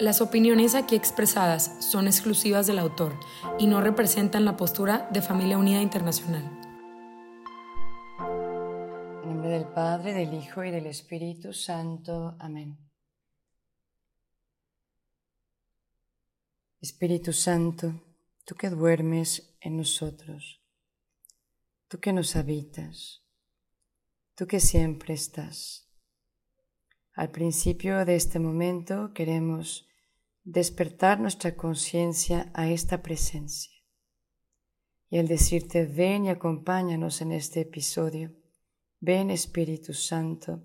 Las opiniones aquí expresadas son exclusivas del autor y no representan la postura de Familia Unida Internacional. En nombre del Padre, del Hijo y del Espíritu Santo. Amén. Espíritu Santo, tú que duermes en nosotros, tú que nos habitas, tú que siempre estás. Al principio de este momento queremos despertar nuestra conciencia a esta presencia. Y el decirte, ven y acompáñanos en este episodio. Ven Espíritu Santo.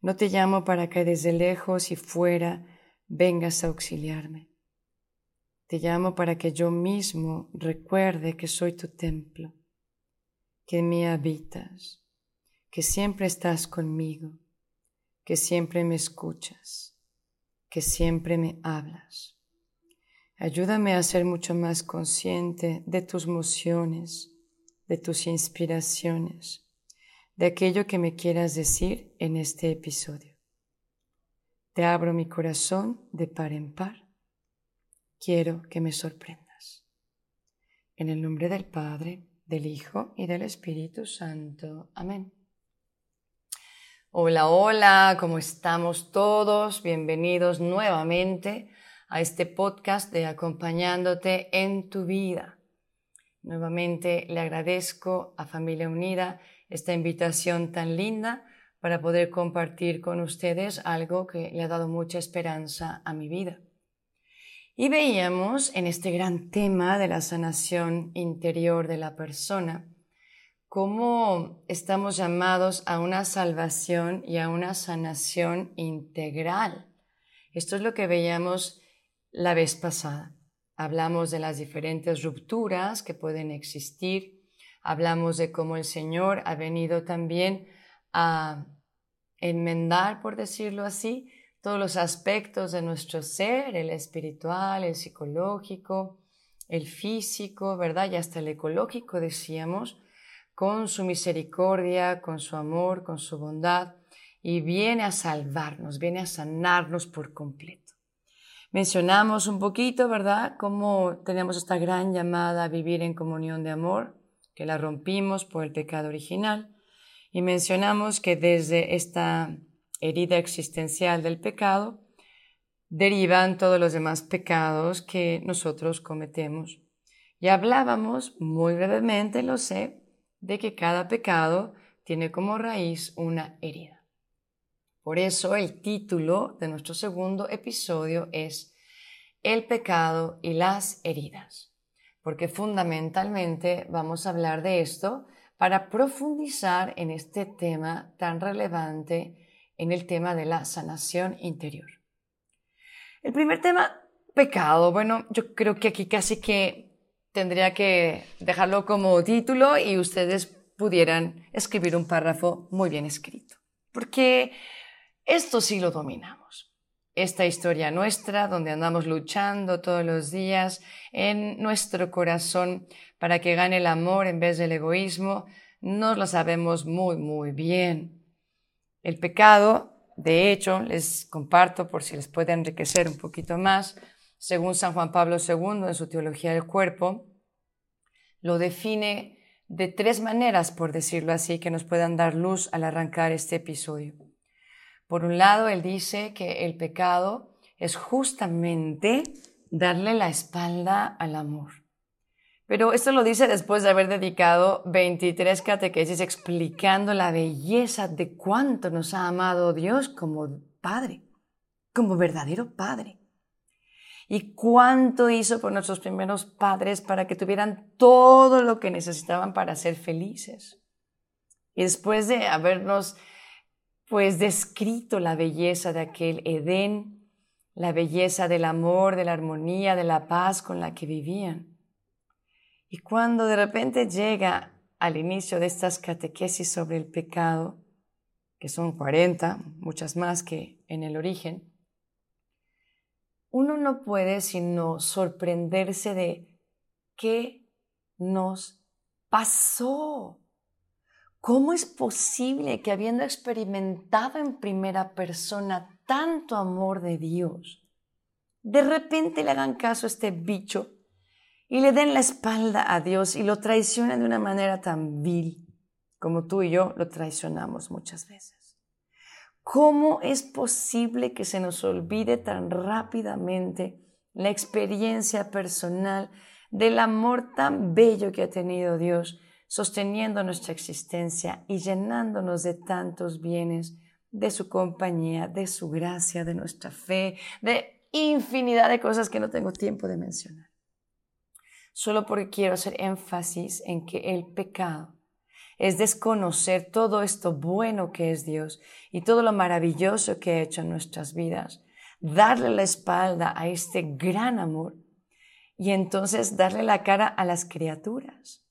No te llamo para que desde lejos y fuera vengas a auxiliarme. Te llamo para que yo mismo recuerde que soy tu templo, que en mí habitas, que siempre estás conmigo, que siempre me escuchas que siempre me hablas. Ayúdame a ser mucho más consciente de tus mociones, de tus inspiraciones, de aquello que me quieras decir en este episodio. Te abro mi corazón de par en par. Quiero que me sorprendas. En el nombre del Padre, del Hijo y del Espíritu Santo. Amén. Hola, hola, ¿cómo estamos todos? Bienvenidos nuevamente a este podcast de Acompañándote en tu vida. Nuevamente le agradezco a Familia Unida esta invitación tan linda para poder compartir con ustedes algo que le ha dado mucha esperanza a mi vida. Y veíamos en este gran tema de la sanación interior de la persona, cómo estamos llamados a una salvación y a una sanación integral. Esto es lo que veíamos la vez pasada. Hablamos de las diferentes rupturas que pueden existir, hablamos de cómo el Señor ha venido también a enmendar, por decirlo así, todos los aspectos de nuestro ser, el espiritual, el psicológico, el físico, ¿verdad? Y hasta el ecológico, decíamos, con su misericordia, con su amor, con su bondad, y viene a salvarnos, viene a sanarnos por completo. Mencionamos un poquito, ¿verdad?, cómo tenemos esta gran llamada a vivir en comunión de amor, que la rompimos por el pecado original, y mencionamos que desde esta herida existencial del pecado derivan todos los demás pecados que nosotros cometemos. Y hablábamos muy brevemente, lo sé, de que cada pecado tiene como raíz una herida. Por eso el título de nuestro segundo episodio es El pecado y las heridas, porque fundamentalmente vamos a hablar de esto para profundizar en este tema tan relevante, en el tema de la sanación interior. El primer tema, pecado. Bueno, yo creo que aquí casi que tendría que dejarlo como título y ustedes pudieran escribir un párrafo muy bien escrito. Porque esto sí lo dominamos. Esta historia nuestra, donde andamos luchando todos los días en nuestro corazón para que gane el amor en vez del egoísmo, nos lo sabemos muy, muy bien. El pecado, de hecho, les comparto por si les puede enriquecer un poquito más, según San Juan Pablo II en su Teología del Cuerpo, lo define de tres maneras, por decirlo así, que nos puedan dar luz al arrancar este episodio. Por un lado, él dice que el pecado es justamente darle la espalda al amor. Pero esto lo dice después de haber dedicado 23 catequesis explicando la belleza de cuánto nos ha amado Dios como Padre, como verdadero Padre y cuánto hizo por nuestros primeros padres para que tuvieran todo lo que necesitaban para ser felices. Y después de habernos pues descrito la belleza de aquel Edén, la belleza del amor, de la armonía, de la paz con la que vivían. Y cuando de repente llega al inicio de estas catequesis sobre el pecado, que son 40, muchas más que en el origen, uno no puede sino sorprenderse de qué nos pasó. ¿Cómo es posible que habiendo experimentado en primera persona tanto amor de Dios, de repente le hagan caso a este bicho y le den la espalda a Dios y lo traicionen de una manera tan vil como tú y yo lo traicionamos muchas veces? ¿Cómo es posible que se nos olvide tan rápidamente la experiencia personal del amor tan bello que ha tenido Dios? sosteniendo nuestra existencia y llenándonos de tantos bienes, de su compañía, de su gracia, de nuestra fe, de infinidad de cosas que no tengo tiempo de mencionar. Solo porque quiero hacer énfasis en que el pecado es desconocer todo esto bueno que es Dios y todo lo maravilloso que ha hecho en nuestras vidas, darle la espalda a este gran amor y entonces darle la cara a las criaturas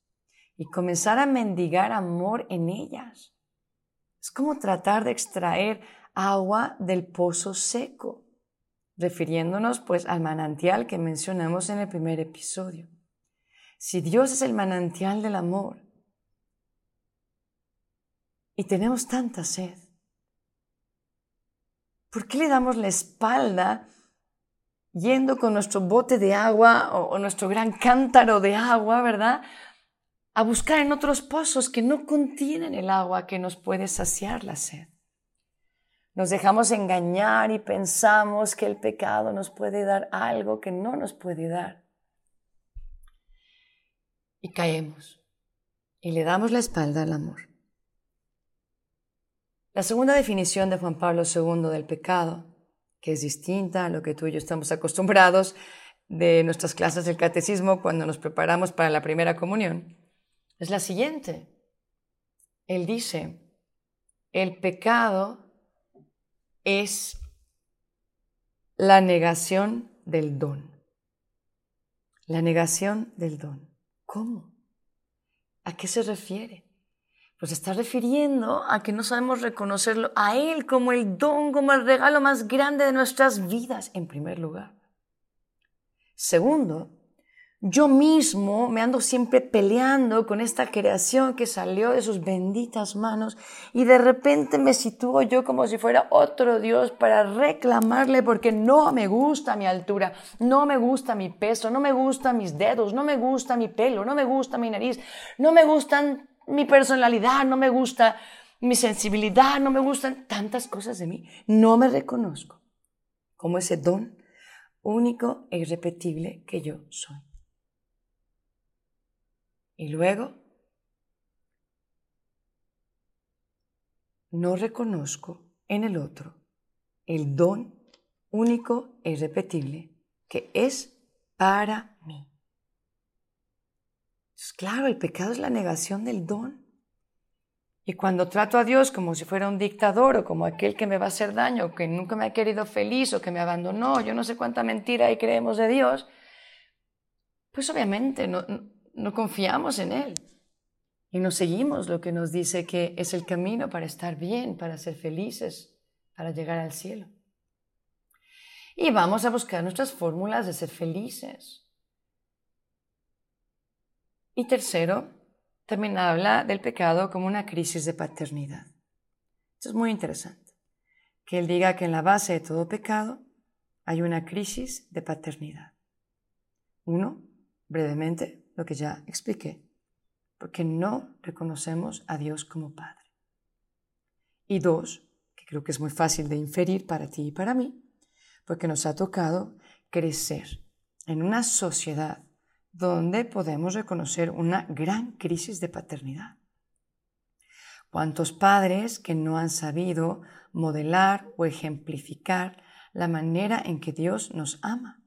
y comenzar a mendigar amor en ellas. Es como tratar de extraer agua del pozo seco, refiriéndonos pues al manantial que mencionamos en el primer episodio. Si Dios es el manantial del amor y tenemos tanta sed, ¿por qué le damos la espalda yendo con nuestro bote de agua o, nuestro gran cántaro de agua, verdad? a buscar en otros pozos que no contienen el agua que nos puede saciar la sed. Nos dejamos engañar y pensamos que el pecado nos puede dar algo que no nos puede dar. Y caemos y le damos la espalda al amor. La segunda definición de Juan Pablo II del pecado, que es distinta a lo que tú y yo estamos acostumbrados de nuestras clases del catecismo cuando nos preparamos para la primera comunión, es la siguiente. Él dice, el pecado es la negación del don. La negación del don. ¿Cómo? ¿A qué se refiere? Pues está refiriendo a que no sabemos reconocerlo a Él como el don, como el regalo más grande de nuestras vidas, en primer lugar. Segundo, yo mismo me ando siempre peleando con esta creación que salió de sus benditas manos y de repente me sitúo yo como si fuera otro Dios para reclamarle porque no me gusta mi altura, no me gusta mi peso, no me gustan mis dedos, no me gusta mi pelo, no me gusta mi nariz, no me gustan mi personalidad, no me gusta mi sensibilidad, no me gustan tantas cosas de mí. No me reconozco como ese don único e irrepetible que yo soy. Y luego, no reconozco en el otro el don único e irrepetible que es para mí. Claro, el pecado es la negación del don. Y cuando trato a Dios como si fuera un dictador o como aquel que me va a hacer daño, que nunca me ha querido feliz o que me abandonó, yo no sé cuánta mentira hay creemos de Dios, pues obviamente no confiamos en Él y no seguimos lo que nos dice que es el camino para estar bien, para ser felices, para llegar al cielo. Y vamos a buscar nuestras fórmulas de ser felices. Y tercero, también habla del pecado como una crisis de paternidad. Esto es muy interesante, que él diga que en la base de todo pecado hay una crisis de paternidad. Uno, brevemente, lo que ya expliqué, porque no reconocemos a Dios como Padre. Y dos, que creo que es muy fácil de inferir para ti y para mí, porque nos ha tocado crecer en una sociedad donde podemos reconocer una gran crisis de paternidad. ¿Cuántos padres que no han sabido modelar o ejemplificar la manera en que Dios nos ama?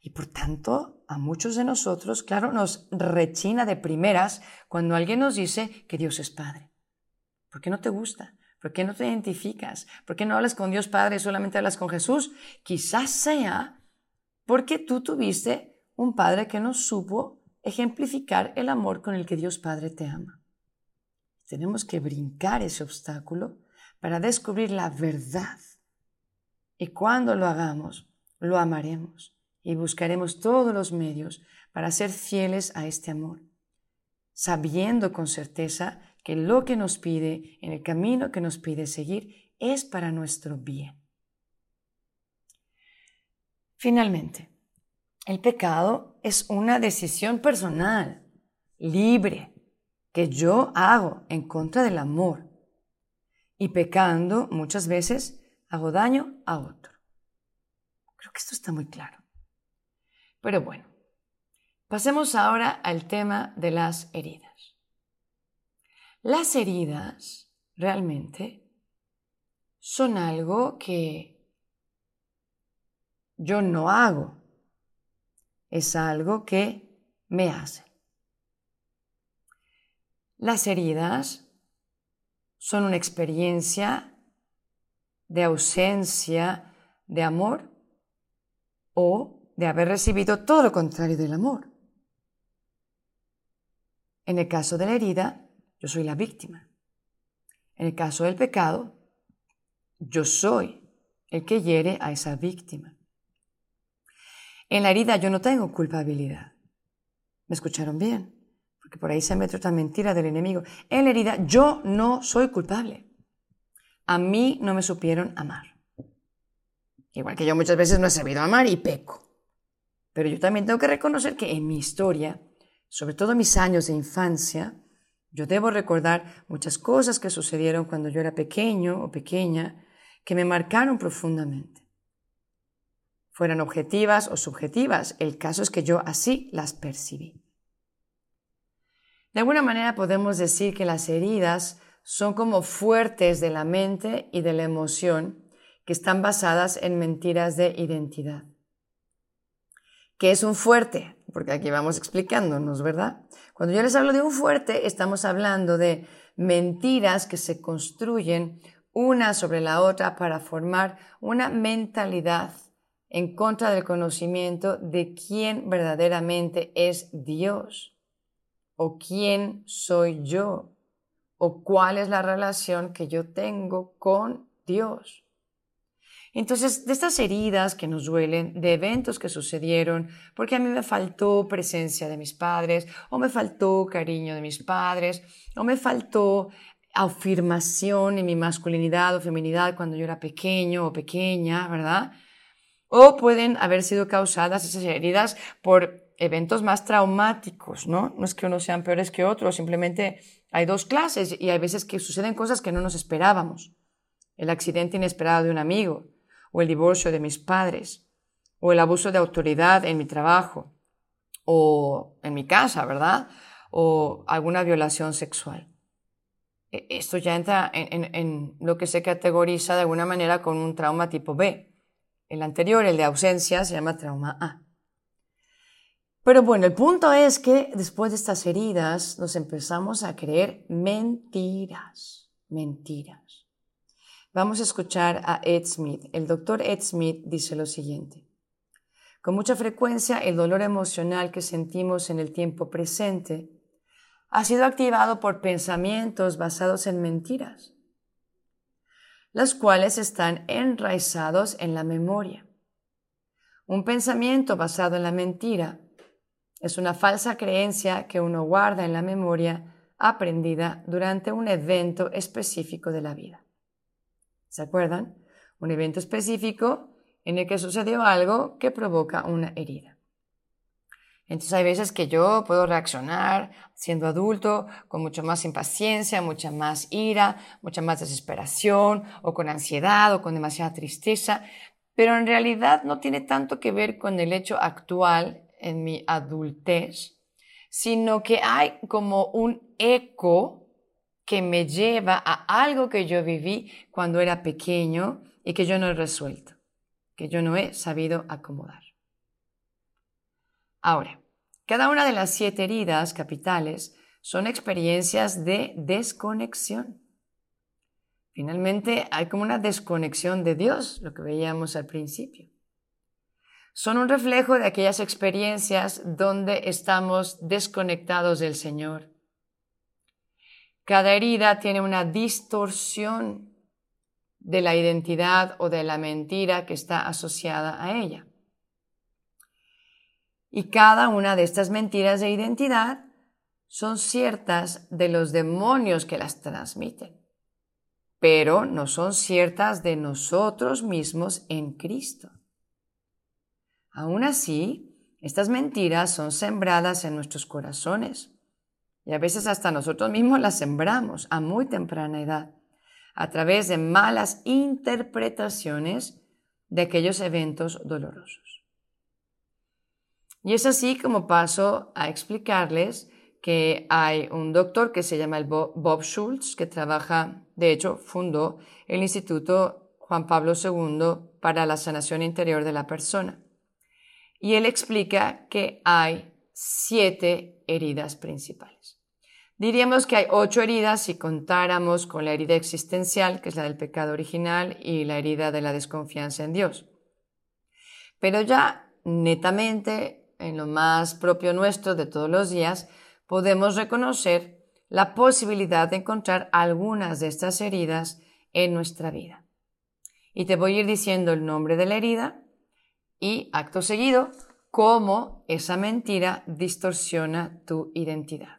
Y por tanto, a muchos de nosotros, claro, nos rechina de primeras cuando alguien nos dice que Dios es Padre. ¿Por qué no te gusta? ¿Por qué no te identificas? ¿Por qué no hablas con Dios Padre y solamente hablas con Jesús? Quizás sea porque tú tuviste un padre que no supo ejemplificar el amor con el que Dios Padre te ama. Tenemos que brincar ese obstáculo para descubrir la verdad. Y cuando lo hagamos, lo amaremos y buscaremos todos los medios para ser fieles a este amor, sabiendo con certeza que lo que nos pide, en el camino que nos pide seguir, es para nuestro bien. Finalmente, el pecado es una decisión personal, libre, que yo hago en contra del amor. Y pecando muchas veces hago daño a otro. Creo que esto está muy claro. Pero bueno, pasemos ahora al tema de las heridas. Las heridas realmente son algo que yo no hago, es algo que me hace. Las heridas son una experiencia de ausencia de amor o de haber recibido todo lo contrario del amor. En el caso de la herida, yo soy la víctima. En el caso del pecado, yo soy el que hiere a esa víctima. En la herida yo no tengo culpabilidad. ¿Me escucharon bien? Porque por ahí se mete otra mentira del enemigo. En la herida yo no soy culpable. A mí no me supieron amar. Igual que yo muchas veces no he sabido amar y peco. Pero yo también tengo que reconocer que en mi historia, sobre todo mis años de infancia, yo debo recordar muchas cosas que sucedieron cuando yo era pequeño o pequeña que me marcaron profundamente fueran objetivas o subjetivas. El caso es que yo así las percibí. De alguna manera podemos decir que las heridas son como fuertes de la mente y de la emoción que están basadas en mentiras de identidad. ¿Qué es un fuerte? Porque aquí vamos explicándonos, ¿verdad? Cuando yo les hablo de un fuerte, estamos hablando de mentiras que se construyen una sobre la otra para formar una mentalidad en contra del conocimiento de quién verdaderamente es Dios o quién soy yo o cuál es la relación que yo tengo con Dios. Entonces, de estas heridas que nos duelen, de eventos que sucedieron, porque a mí me faltó presencia de mis padres, o me faltó cariño de mis padres, o me faltó afirmación en mi masculinidad o feminidad cuando yo era pequeño o pequeña, ¿verdad? O pueden haber sido causadas esas heridas por eventos más traumáticos, ¿no? No es que unos sean peores que otros, simplemente hay dos clases y hay veces que suceden cosas que no nos esperábamos. El accidente inesperado de un amigo, o el divorcio de mis padres, o el abuso de autoridad en mi trabajo, o en mi casa, ¿verdad? O alguna violación sexual. E, esto ya entra en, en lo que se categoriza de alguna manera con un trauma tipo B. El anterior, el de ausencia, se llama trauma A. Pero bueno, el punto es que después de estas heridas nos empezamos a creer mentiras, mentiras. Vamos a escuchar a Ed Smith. El doctor Ed Smith dice lo siguiente. Con mucha frecuencia el dolor emocional que sentimos en el tiempo presente ha sido activado por pensamientos basados en mentiras las cuales están enraizados en la memoria. Un pensamiento basado en la mentira es una falsa creencia que uno guarda en la memoria aprendida durante un evento específico de la vida. ¿Se acuerdan? Un evento específico en el que sucedió algo que provoca una herida. Entonces hay veces que yo puedo reaccionar siendo adulto con mucho más impaciencia, mucha más ira, mucha más desesperación o con ansiedad o con demasiada tristeza, pero en realidad no tiene tanto que ver con el hecho actual en mi adultez, sino que hay como un eco que me lleva a algo que yo viví cuando era pequeño y que yo no he resuelto, que yo no he sabido acomodar. Ahora, cada una de las siete heridas capitales son experiencias de desconexión. Finalmente hay como una desconexión de Dios, lo que veíamos al principio. Son un reflejo de aquellas experiencias donde estamos desconectados del Señor. Cada herida tiene una distorsión de la identidad o de la mentira que está asociada a ella. Y cada una de estas mentiras de identidad son ciertas de los demonios que las transmiten pero no son ciertas de nosotros mismos en Cristo. Aún así, estas mentiras son sembradas en nuestros corazones y a veces hasta nosotros mismos las sembramos a muy temprana edad a través de malas interpretaciones de aquellos eventos dolorosos. Y es así como paso a explicarles que hay un doctor que se llama el Bob Schultz, que trabaja, de hecho, fundó el Instituto Juan Pablo II para la sanación interior de la persona. Y él explica que hay siete heridas principales. Diríamos que hay ocho heridas si contáramos con la herida existencial, que es la del pecado original, y la herida de la desconfianza en Dios. Pero ya netamente, en lo más propio nuestro de todos los días, podemos reconocer la posibilidad de encontrar algunas de estas heridas en nuestra vida. Y te voy a ir diciendo el nombre de la herida y, acto seguido, cómo esa mentira distorsiona tu identidad.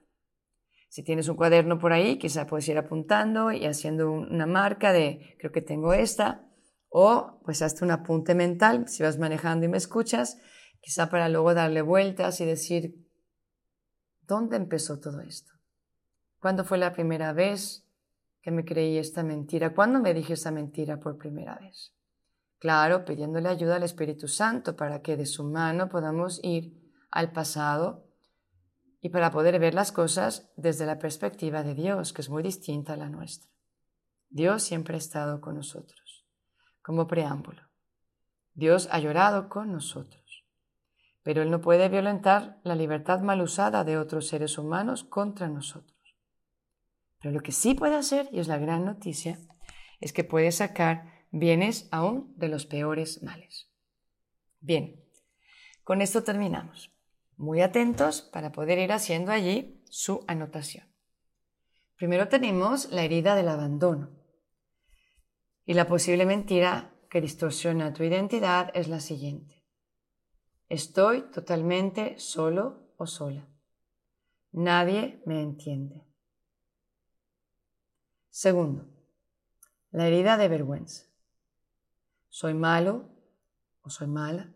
Si tienes un cuaderno por ahí, quizá puedes ir apuntando y haciendo una marca de creo que tengo esta, o pues hazte un apunte mental si vas manejando y me escuchas, quizá para luego darle vueltas y decir ¿Dónde empezó todo esto? ¿Cuándo fue la primera vez que me creí esta mentira? ¿Cuándo me dije esta mentira por primera vez? Claro, pidiéndole ayuda al Espíritu Santo para que de su mano podamos ir al pasado y para poder ver las cosas desde la perspectiva de Dios, que es muy distinta a la nuestra. Dios siempre ha estado con nosotros, como preámbulo. Dios ha llorado con nosotros pero Él no puede violentar la libertad mal usada de otros seres humanos contra nosotros. Pero lo que sí puede hacer, y es la gran noticia, es que puede sacar bienes aún de los peores males. Bien, con esto terminamos. Muy atentos para poder ir haciendo allí su anotación. Primero tenemos la herida del abandono. Y la posible mentira que distorsiona tu identidad es la siguiente. Estoy totalmente solo o sola. Nadie me entiende. Segundo, la herida de vergüenza. Soy malo o soy mala.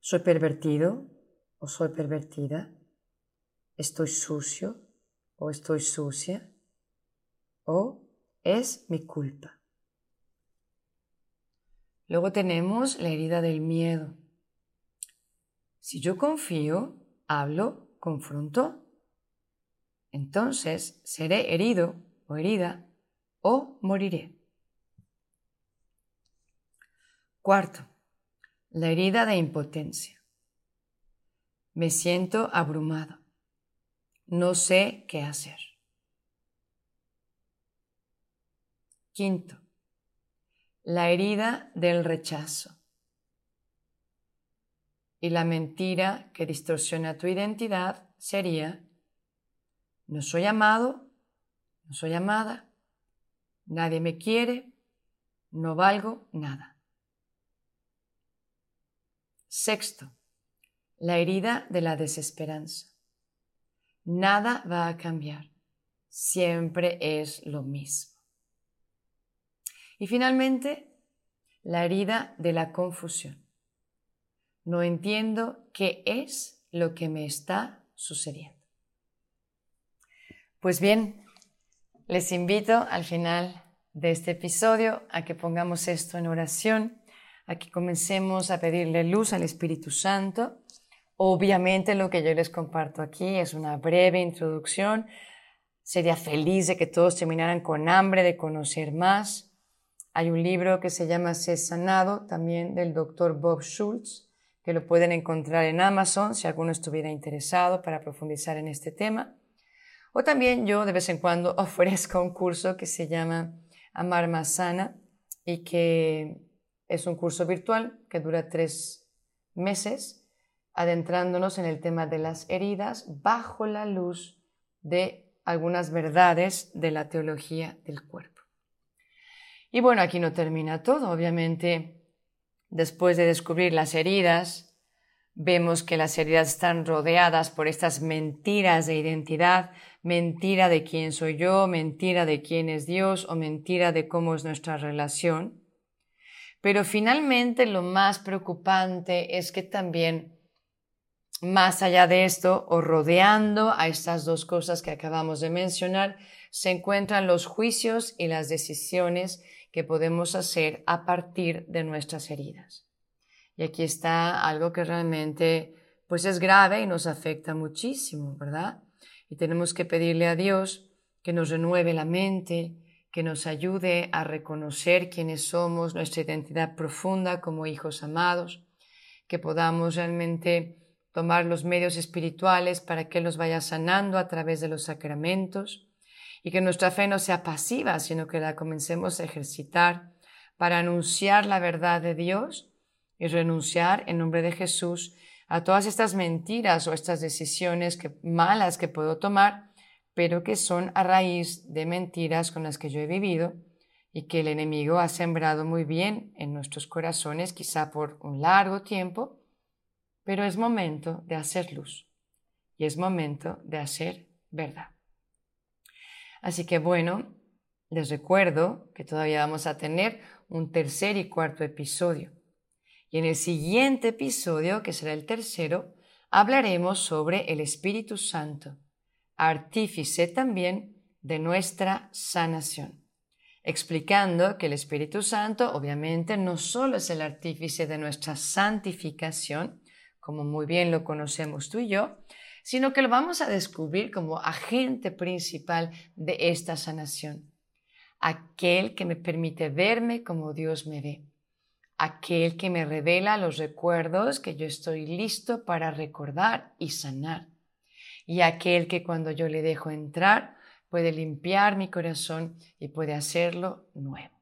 Soy pervertido o soy pervertida. Estoy sucio o estoy sucia. O es mi culpa. Luego tenemos la herida del miedo. Si yo confío, hablo, confronto, entonces seré herido o herida o moriré. Cuarto, la herida de impotencia. Me siento abrumado. No sé qué hacer. Quinto, la herida del rechazo y la mentira que distorsiona tu identidad sería, no soy amado, no soy amada, nadie me quiere, no valgo nada. Sexto, la herida de la desesperanza. Nada va a cambiar, siempre es lo mismo. Y finalmente, la herida de la confusión. No entiendo qué es lo que me está sucediendo. Pues bien, les invito al final de este episodio a que pongamos esto en oración, a que comencemos a pedirle luz al Espíritu Santo. Obviamente lo que yo les comparto aquí es una breve introducción. Sería feliz de que todos terminaran con hambre de conocer más. Hay un libro que se llama Sé sanado, también del doctor Bob Schultz, que lo pueden encontrar en Amazon si alguno estuviera interesado para profundizar en este tema. O también yo de vez en cuando ofrezco un curso que se llama Amar más sana y que es un curso virtual que dura tres meses, adentrándonos en el tema de las heridas bajo la luz de algunas verdades de la teología del cuerpo. Y bueno, aquí no termina todo. Obviamente, después de descubrir las heridas, vemos que las heridas están rodeadas por estas mentiras de identidad, mentira de quién soy yo, mentira de quién es Dios o mentira de cómo es nuestra relación. Pero finalmente lo más preocupante es que también, más allá de esto, o rodeando a estas dos cosas que acabamos de mencionar, se encuentran los juicios y las decisiones que podemos hacer a partir de nuestras heridas. Y aquí está algo que realmente pues es grave y nos afecta muchísimo, ¿verdad? Y tenemos que pedirle a Dios que nos renueve la mente, que nos ayude a reconocer quiénes somos, nuestra identidad profunda como hijos amados, que podamos realmente tomar los medios espirituales para que los vaya sanando a través de los sacramentos, y que nuestra fe no sea pasiva, sino que la comencemos a ejercitar para anunciar la verdad de Dios y renunciar en nombre de Jesús a todas estas mentiras o estas decisiones malas que puedo tomar, pero que son a raíz de mentiras con las que yo he vivido y que el enemigo ha sembrado muy bien en nuestros corazones, quizá por un largo tiempo, pero es momento de hacer luz y es momento de hacer verdad. Así que bueno, les recuerdo que todavía vamos a tener un tercer y cuarto episodio. Y en el siguiente episodio, que será el tercero, hablaremos sobre el Espíritu Santo, artífice también de nuestra sanación, explicando que el Espíritu Santo obviamente no solo es el artífice de nuestra santificación, como muy bien lo conocemos tú y yo, sino que lo vamos a descubrir como agente principal de esta sanación. Aquel que me permite verme como Dios me ve. Aquel que me revela los recuerdos que yo estoy listo para recordar y sanar. Y aquel que cuando yo le dejo entrar puede limpiar mi corazón y puede hacerlo nuevo.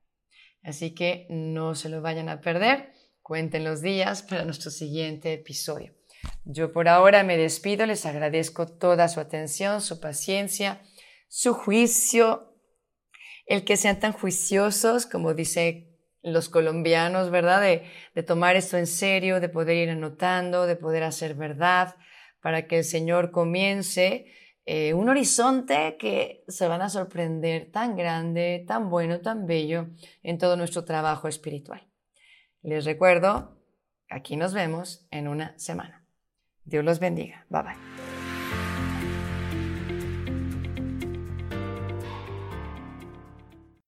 Así que no se lo vayan a perder. Cuenten los días para nuestro siguiente episodio. Yo por ahora me despido, les agradezco toda su atención, su paciencia, su juicio, el que sean tan juiciosos, como dicen los colombianos, ¿verdad? De, tomar esto en serio, de poder ir anotando, de poder hacer verdad, para que el Señor comience eh, un horizonte que se van a sorprender tan grande, tan bueno, tan bello en todo nuestro trabajo espiritual. Les recuerdo, aquí nos vemos en una semana. Dios los bendiga. Bye bye.